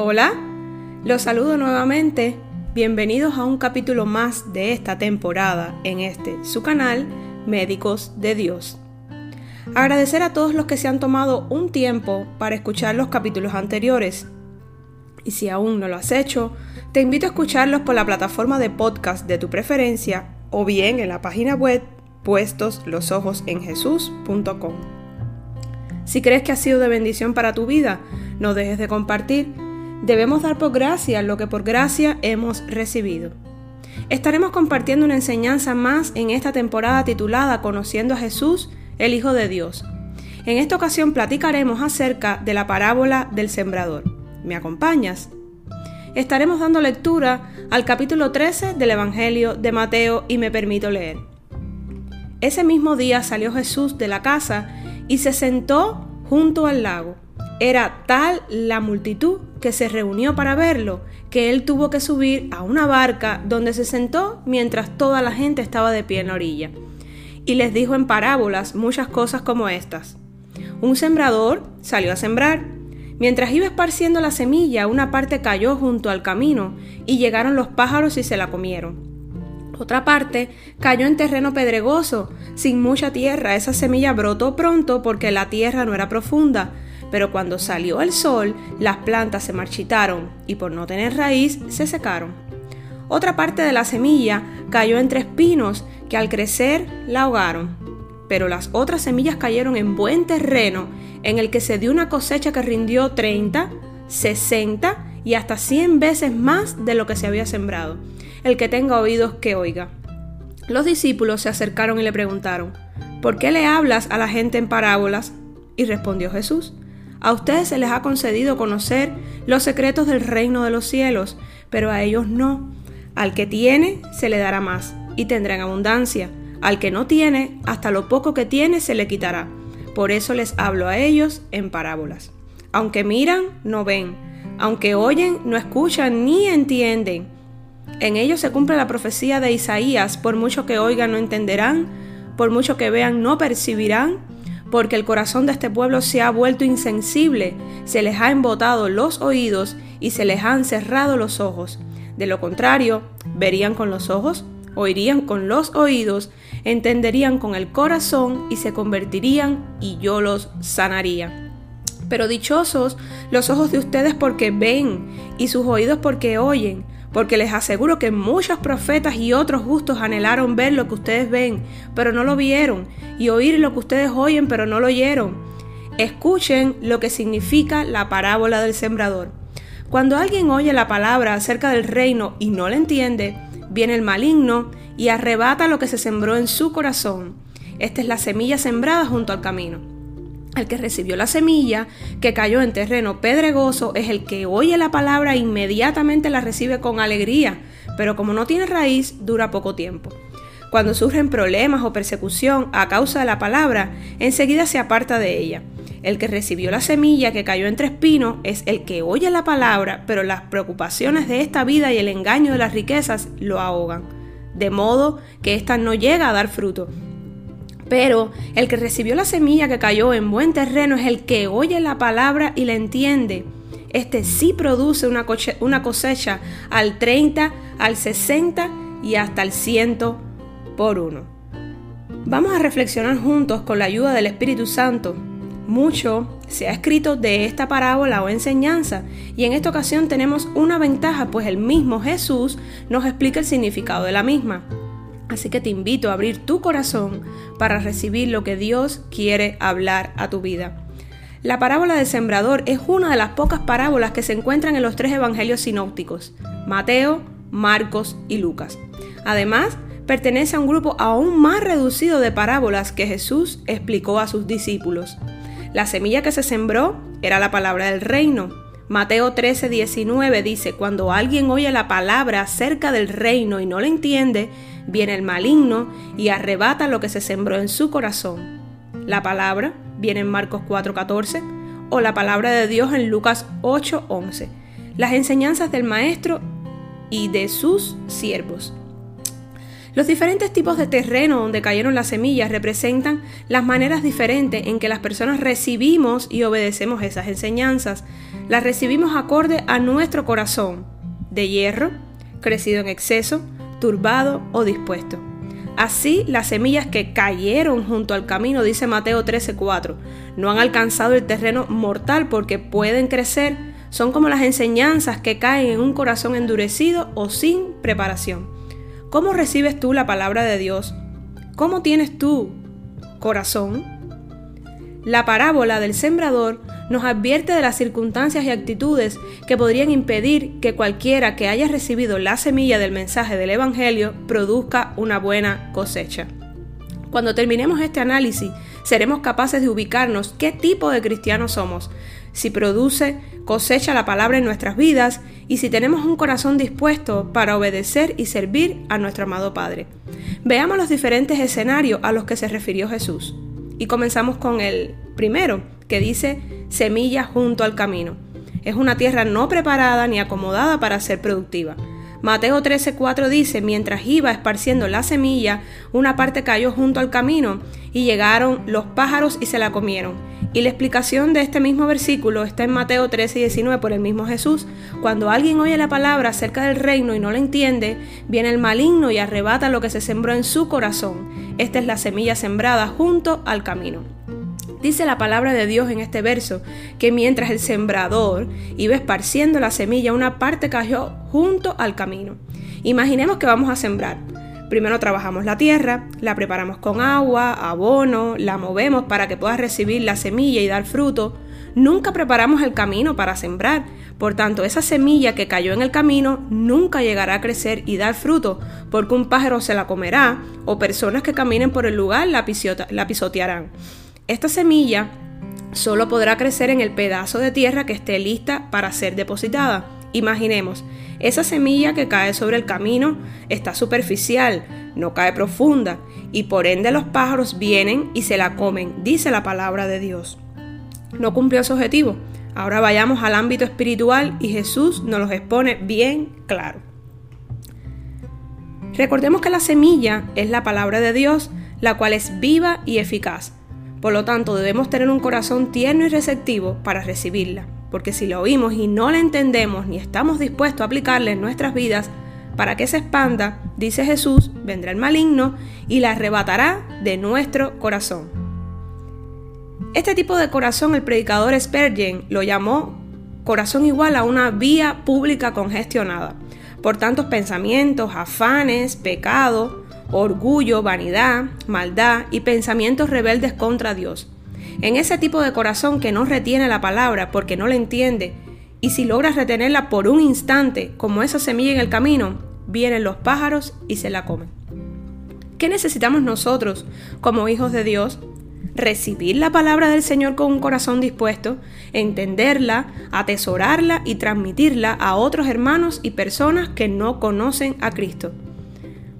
Hola, los saludo nuevamente. Bienvenidos a un capítulo más de esta temporada en este, su canal, Médicos de Dios. Agradecer a todos los que se han tomado un tiempo para escuchar los capítulos anteriores. Y si aún no lo has hecho, te invito a escucharlos por la plataforma de podcast de tu preferencia o bien en la página web puestoslosojosenjesús.com. Si crees que ha sido de bendición para tu vida, no dejes de compartir Debemos dar por gracia lo que por gracia hemos recibido. Estaremos compartiendo una enseñanza más en esta temporada titulada Conociendo a Jesús, el Hijo de Dios. En esta ocasión platicaremos acerca de la parábola del sembrador. ¿Me acompañas? Estaremos dando lectura al capítulo 13 del Evangelio de Mateo y me permito leer. Ese mismo día salió Jesús de la casa y se sentó junto al lago. Era tal la multitud que se reunió para verlo que él tuvo que subir a una barca donde se sentó mientras toda la gente estaba de pie en la orilla. Y les dijo en parábolas muchas cosas como estas. Un sembrador salió a sembrar. Mientras iba esparciendo la semilla, una parte cayó junto al camino y llegaron los pájaros y se la comieron. Otra parte cayó en terreno pedregoso, sin mucha tierra. Esa semilla brotó pronto porque la tierra no era profunda pero cuando salió el sol, las plantas se marchitaron y por no tener raíz se secaron. Otra parte de la semilla cayó entre espinos que al crecer la ahogaron, pero las otras semillas cayeron en buen terreno en el que se dio una cosecha que rindió 30, 60 y hasta 100 veces más de lo que se había sembrado. El que tenga oídos que oiga. Los discípulos se acercaron y le preguntaron, ¿por qué le hablas a la gente en parábolas? Y respondió Jesús, a ustedes se les ha concedido conocer los secretos del reino de los cielos, pero a ellos no. Al que tiene, se le dará más, y tendrá en abundancia. Al que no tiene, hasta lo poco que tiene se le quitará. Por eso les hablo a ellos en parábolas. Aunque miran, no ven. Aunque oyen, no escuchan ni entienden. En ellos se cumple la profecía de Isaías, por mucho que oigan no entenderán, por mucho que vean no percibirán, porque el corazón de este pueblo se ha vuelto insensible, se les ha embotado los oídos y se les han cerrado los ojos. De lo contrario, verían con los ojos, oirían con los oídos, entenderían con el corazón y se convertirían y yo los sanaría. Pero dichosos los ojos de ustedes porque ven y sus oídos porque oyen porque les aseguro que muchos profetas y otros justos anhelaron ver lo que ustedes ven, pero no lo vieron, y oír lo que ustedes oyen, pero no lo oyeron. Escuchen lo que significa la parábola del sembrador. Cuando alguien oye la palabra acerca del reino y no la entiende, viene el maligno y arrebata lo que se sembró en su corazón. Esta es la semilla sembrada junto al camino. El que recibió la semilla, que cayó en terreno pedregoso, es el que oye la palabra e inmediatamente la recibe con alegría, pero como no tiene raíz, dura poco tiempo. Cuando surgen problemas o persecución a causa de la palabra, enseguida se aparta de ella. El que recibió la semilla que cayó entre espinos es el que oye la palabra, pero las preocupaciones de esta vida y el engaño de las riquezas lo ahogan, de modo que ésta no llega a dar fruto pero el que recibió la semilla que cayó en buen terreno es el que oye la palabra y la entiende. Este sí produce una, cosecha al 30, al 60 y hasta el 100 por uno. Vamos a reflexionar juntos con la ayuda del Espíritu Santo. Mucho se ha escrito de esta parábola o enseñanza y en esta ocasión tenemos una ventaja pues el mismo Jesús nos explica el significado de la misma. Así que te invito a abrir tu corazón para recibir lo que Dios quiere hablar a tu vida. La parábola del sembrador es una de las pocas parábolas que se encuentran en los tres evangelios sinópticos, Mateo, Marcos y Lucas. Además, pertenece a un grupo aún más reducido de parábolas que Jesús explicó a sus discípulos. La semilla que se sembró era la palabra del reino. Mateo 13, 19 dice, cuando alguien oye la palabra acerca del reino y no la entiende, viene el maligno y arrebata lo que se sembró en su corazón. La palabra viene en Marcos 4:14 o la palabra de Dios en Lucas 8:11. Las enseñanzas del Maestro y de sus siervos. Los diferentes tipos de terreno donde cayeron las semillas representan las maneras diferentes en que las personas recibimos y obedecemos esas enseñanzas. Las recibimos acorde a nuestro corazón, de hierro, crecido en exceso, turbado o dispuesto. Así, las semillas que cayeron junto al camino, dice Mateo 13:4, no han alcanzado el terreno mortal porque pueden crecer, son como las enseñanzas que caen en un corazón endurecido o sin preparación. ¿Cómo recibes tú la palabra de Dios? ¿Cómo tienes tú corazón? La parábola del sembrador nos advierte de las circunstancias y actitudes que podrían impedir que cualquiera que haya recibido la semilla del mensaje del Evangelio produzca una buena cosecha. Cuando terminemos este análisis, seremos capaces de ubicarnos qué tipo de cristianos somos, si produce cosecha la palabra en nuestras vidas y si tenemos un corazón dispuesto para obedecer y servir a nuestro amado Padre. Veamos los diferentes escenarios a los que se refirió Jesús. Y comenzamos con el primero, que dice semilla junto al camino. Es una tierra no preparada ni acomodada para ser productiva. Mateo 13:4 dice, mientras iba esparciendo la semilla, una parte cayó junto al camino y llegaron los pájaros y se la comieron. Y la explicación de este mismo versículo está en Mateo 13:19 por el mismo Jesús. Cuando alguien oye la palabra acerca del reino y no la entiende, viene el maligno y arrebata lo que se sembró en su corazón. Esta es la semilla sembrada junto al camino. Dice la palabra de Dios en este verso que mientras el sembrador iba esparciendo la semilla, una parte cayó junto al camino. Imaginemos que vamos a sembrar. Primero trabajamos la tierra, la preparamos con agua, abono, la movemos para que pueda recibir la semilla y dar fruto. Nunca preparamos el camino para sembrar. Por tanto, esa semilla que cayó en el camino nunca llegará a crecer y dar fruto, porque un pájaro se la comerá o personas que caminen por el lugar la, pisotearán. Esta semilla solo podrá crecer en el pedazo de tierra que esté lista para ser depositada. Imaginemos, esa semilla que cae sobre el camino está superficial, no cae profunda, y por ende los pájaros vienen y se la comen, dice la palabra de Dios. No cumplió su objetivo. Ahora vayamos al ámbito espiritual y Jesús nos los expone bien claro. Recordemos que la semilla es la palabra de Dios, la cual es viva y eficaz. Por lo tanto, debemos tener un corazón tierno y receptivo para recibirla, porque si la oímos y no la entendemos ni estamos dispuestos a aplicarla en nuestras vidas, para que se expanda, dice Jesús, vendrá el maligno y la arrebatará de nuestro corazón. Este tipo de corazón el predicador Spurgeon lo llamó corazón igual a una vía pública congestionada por tantos pensamientos, afanes, pecados, orgullo, vanidad, maldad y pensamientos rebeldes contra Dios. En ese tipo de corazón que no retiene la palabra porque no la entiende, y si logras retenerla por un instante, como esa semilla en el camino, vienen los pájaros y se la comen. ¿Qué necesitamos nosotros como hijos de Dios? Recibir la palabra del Señor con un corazón dispuesto, entenderla, atesorarla y transmitirla a otros hermanos y personas que no conocen a Cristo.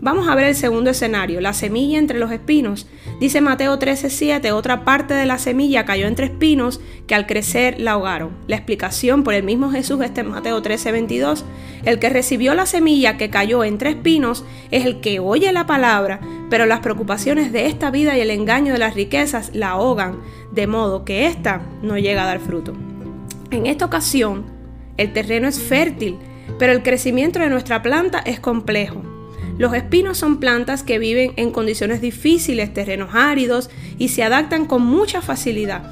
Vamos a ver el segundo escenario, la semilla entre los espinos. Dice Mateo 13:7, otra parte de la semilla cayó entre espinos que al crecer la ahogaron. La explicación por el mismo Jesús está en Mateo 13:22. El que recibió la semilla que cayó entre espinos es el que oye la palabra, pero las preocupaciones de esta vida y el engaño de las riquezas la ahogan, de modo que ésta no llega a dar fruto. En esta ocasión, el terreno es fértil, pero el crecimiento de nuestra planta es complejo. Los espinos son plantas que viven en condiciones difíciles, terrenos áridos y se adaptan con mucha facilidad.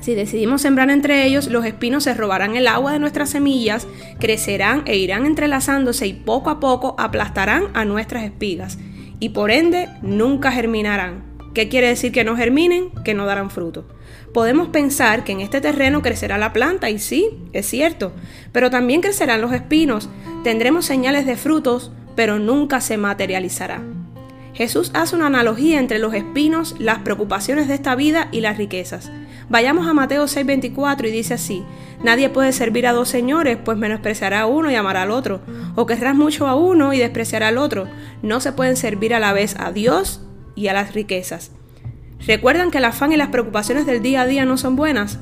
Si decidimos sembrar entre ellos, los espinos se robarán el agua de nuestras semillas, crecerán e irán entrelazándose y poco a poco aplastarán a nuestras espigas y por ende nunca germinarán. ¿Qué quiere decir que no germinen? Que no darán fruto. Podemos pensar que en este terreno crecerá la planta y sí, es cierto, pero también crecerán los espinos, tendremos señales de frutos, pero nunca se materializará. Jesús hace una analogía entre los espinos, las preocupaciones de esta vida y las riquezas. Vayamos a Mateo 6:24 y dice así, Nadie puede servir a dos señores, pues menospreciará a uno y amará al otro, o querrás mucho a uno y despreciará al otro. No se pueden servir a la vez a Dios y a las riquezas. ¿Recuerdan que el afán y las preocupaciones del día a día no son buenas?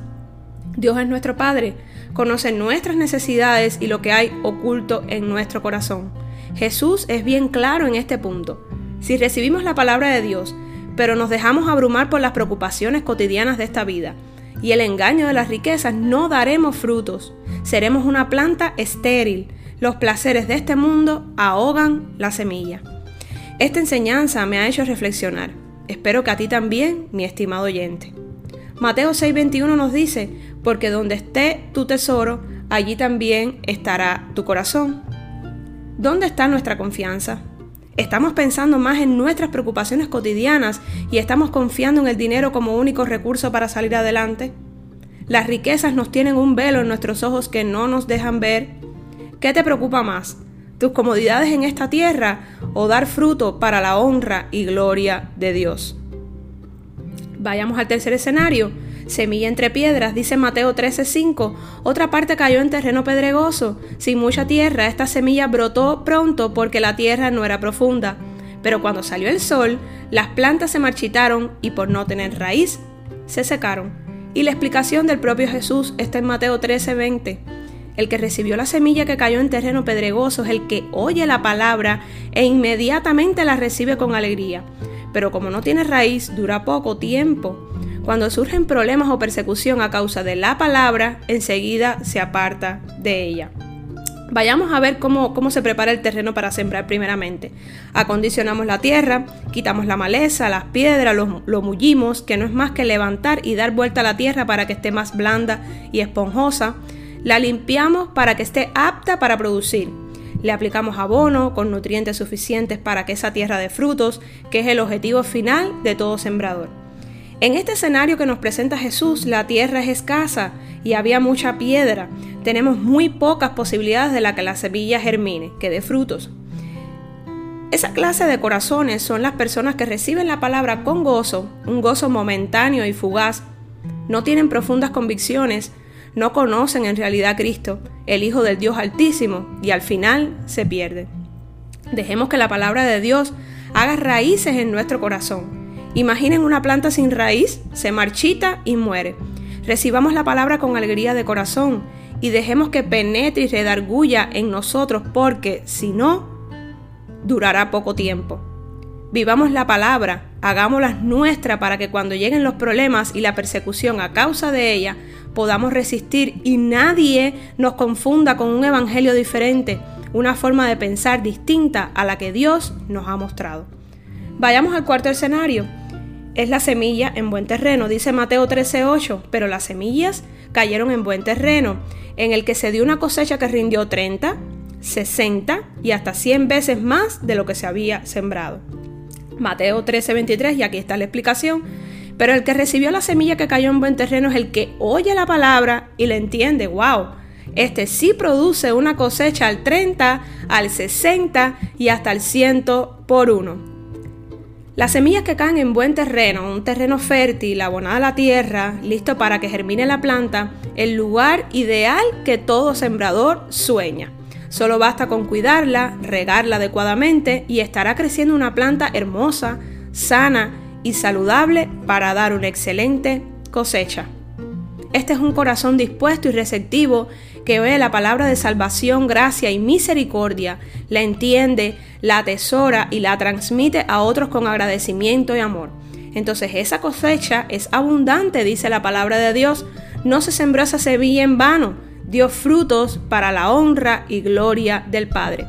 Dios es nuestro Padre, conoce nuestras necesidades y lo que hay oculto en nuestro corazón. Jesús es bien claro en este punto. Si recibimos la palabra de Dios, pero nos dejamos abrumar por las preocupaciones cotidianas de esta vida y el engaño de las riquezas, no daremos frutos. Seremos una planta estéril. Los placeres de este mundo ahogan la semilla. Esta enseñanza me ha hecho reflexionar. Espero que a ti también, mi estimado oyente. Mateo 6:21 nos dice, porque donde esté tu tesoro, allí también estará tu corazón. ¿Dónde está nuestra confianza? Estamos pensando más en nuestras preocupaciones cotidianas y estamos confiando en el dinero como único recurso para salir adelante. Las riquezas nos tienen un velo en nuestros ojos que no nos dejan ver. ¿Qué te preocupa más? ¿Tus comodidades en esta tierra o dar fruto para la honra y gloria de Dios? Vayamos al tercer escenario Semilla entre piedras, dice Mateo 13:5. Otra parte cayó en terreno pedregoso, sin mucha tierra. Esta semilla brotó pronto porque la tierra no era profunda. Pero cuando salió el sol, las plantas se marchitaron y por no tener raíz, se secaron. Y la explicación del propio Jesús está en Mateo 13:20. El que recibió la semilla que cayó en terreno pedregoso es el que oye la palabra e inmediatamente la recibe con alegría. Pero como no tiene raíz, dura poco tiempo. Cuando surgen problemas o persecución a causa de la palabra, enseguida se aparta de ella. Vayamos a ver cómo, cómo, se prepara el terreno para sembrar primeramente. Acondicionamos la tierra, quitamos la maleza, las piedras, lo, lo, mullimos, que no es más que levantar y dar vuelta a la tierra para que esté más blanda y esponjosa. La limpiamos para que esté apta para producir. Le aplicamos abono con nutrientes suficientes para que esa tierra dé frutos, que es el objetivo final de todo sembrador. En este escenario que nos presenta Jesús, la tierra es escasa y había mucha piedra. Tenemos muy pocas posibilidades de la que la semilla germine, que dé frutos. Esa clase de corazones son las personas que reciben la palabra con gozo, un gozo momentáneo y fugaz. No tienen profundas convicciones, no conocen en realidad a Cristo, el Hijo del Dios Altísimo, y al final se pierden. Dejemos que la palabra de Dios haga raíces en nuestro corazón Imaginen una planta sin raíz, se marchita y muere. Recibamos la palabra con alegría de corazón y dejemos que penetre y redarguya en nosotros porque si no, durará poco tiempo. Vivamos la palabra, hagámosla nuestra para que cuando lleguen los problemas y la persecución a causa de ella, podamos resistir y nadie nos confunda con un evangelio diferente, una forma de pensar distinta a la que Dios nos ha mostrado. Vayamos al cuarto escenario es la semilla en buen terreno, dice Mateo 13:8, pero las semillas cayeron en buen terreno, en el que se dio una cosecha que rindió 30, 60 y hasta 100 veces más de lo que se había sembrado. Mateo 13:23, y aquí está la explicación. Pero el que recibió la semilla que cayó en buen terreno es el que oye la palabra y le entiende. ¡Wow! Este sí produce una cosecha al 30, al 60 y hasta al 100 por uno. Las semillas que caen en buen terreno, un terreno fértil, abonada la tierra, listo para que germine la planta, el lugar ideal que todo sembrador sueña. Solo basta con cuidarla, regarla adecuadamente y estará creciendo una planta hermosa, sana y saludable para dar una excelente cosecha. Este es un corazón dispuesto y receptivo que ve la palabra de salvación, gracia y misericordia, la entiende, la atesora y la transmite a otros con agradecimiento y amor. Entonces esa cosecha es abundante, dice la palabra de Dios. No se sembró esa semilla en vano, dio frutos para la honra y gloria del Padre.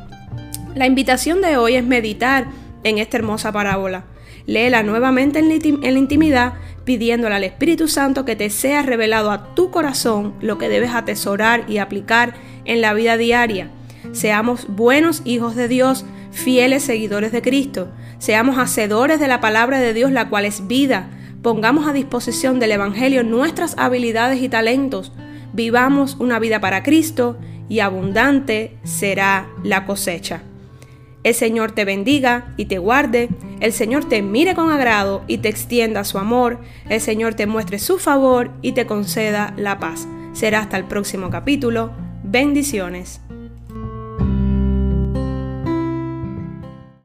La invitación de hoy es meditar en esta hermosa parábola. Léela nuevamente en la intimidad pidiéndole al Espíritu Santo que te sea revelado a tu corazón lo que debes atesorar y aplicar en la vida diaria. Seamos buenos hijos de Dios, fieles seguidores de Cristo. Seamos hacedores de la palabra de Dios, la cual es vida. Pongamos a disposición del Evangelio nuestras habilidades y talentos. Vivamos una vida para Cristo y abundante será la cosecha. El Señor te bendiga y te guarde, el Señor te mire con agrado y te extienda su amor, el Señor te muestre su favor y te conceda la paz. Será hasta el próximo capítulo. Bendiciones.